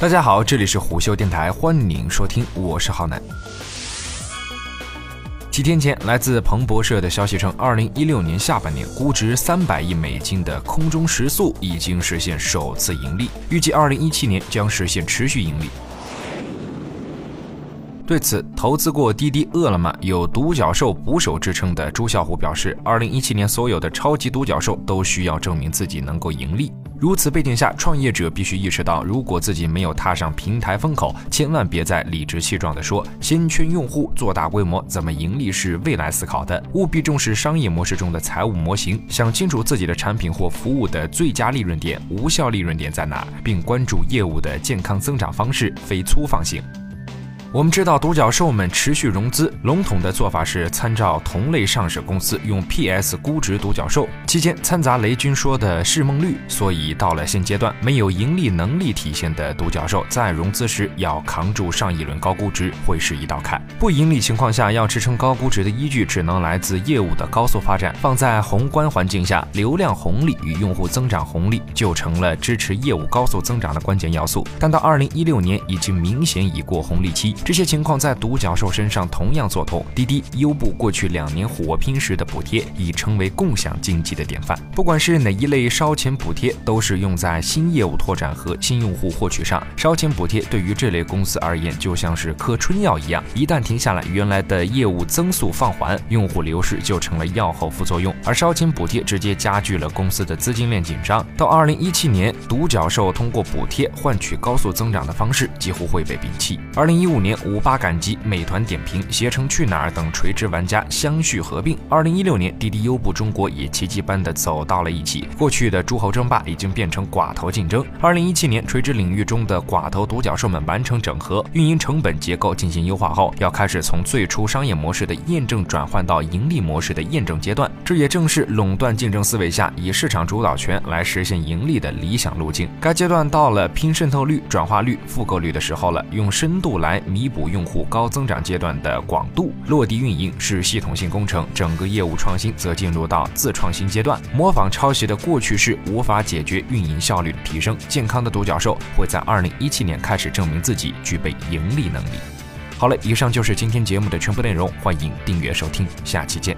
大家好，这里是虎嗅电台，欢迎收听，我是浩南。几天前，来自彭博社的消息称，二零一六年下半年估值三百亿美金的空中时速已经实现首次盈利，预计二零一七年将实现持续盈利。对此，投资过滴滴、饿了么、有“独角兽捕手”之称的朱啸虎表示，二零一七年所有的超级独角兽都需要证明自己能够盈利。如此背景下，创业者必须意识到，如果自己没有踏上平台风口，千万别再理直气壮地说“先圈用户，做大规模，怎么盈利是未来思考的”。务必重视商业模式中的财务模型，想清楚自己的产品或服务的最佳利润点、无效利润点在哪，并关注业务的健康增长方式，非粗放型。我们知道独角兽们持续融资，笼统的做法是参照同类上市公司用 PS 估值独角兽，期间掺杂雷军说的市梦率，所以到了现阶段，没有盈利能力体现的独角兽在融资时要扛住上一轮高估值会是一道坎。不盈利情况下要支撑高估值的依据只能来自业务的高速发展。放在宏观环境下，流量红利与用户增长红利就成了支持业务高速增长的关键要素。但到二零一六年已经明显已过红利期。这些情况在独角兽身上同样做通。滴滴、优步过去两年火拼时的补贴已成为共享经济的典范。不管是哪一类烧钱补贴，都是用在新业务拓展和新用户获取上。烧钱补贴对于这类公司而言，就像是嗑春药一样，一旦停下来，原来的业务增速放缓，用户流失就成了药后副作用。而烧钱补贴直接加剧了公司的资金链紧张。到二零一七年，独角兽通过补贴换取高速增长的方式几乎会被摒弃。二零一五年年。五八赶集、美团点评、携程去哪儿等垂直玩家相续合并。二零一六年，滴滴、优步中国也奇迹般的走到了一起。过去的诸侯争霸已经变成寡头竞争。二零一七年，垂直领域中的寡头独角兽们完成整合，运营成本结构进行优化后，要开始从最初商业模式的验证转换到盈利模式的验证阶段。这也正是垄断竞争思维下以市场主导权来实现盈利的理想路径。该阶段到了拼渗透率、转化率、复购率的时候了，用深度来弥。弥补用户高增长阶段的广度，落地运营是系统性工程，整个业务创新则进入到自创新阶段。模仿抄袭的过去式无法解决运营效率的提升。健康的独角兽会在二零一七年开始证明自己具备盈利能力。好了，以上就是今天节目的全部内容，欢迎订阅收听，下期见。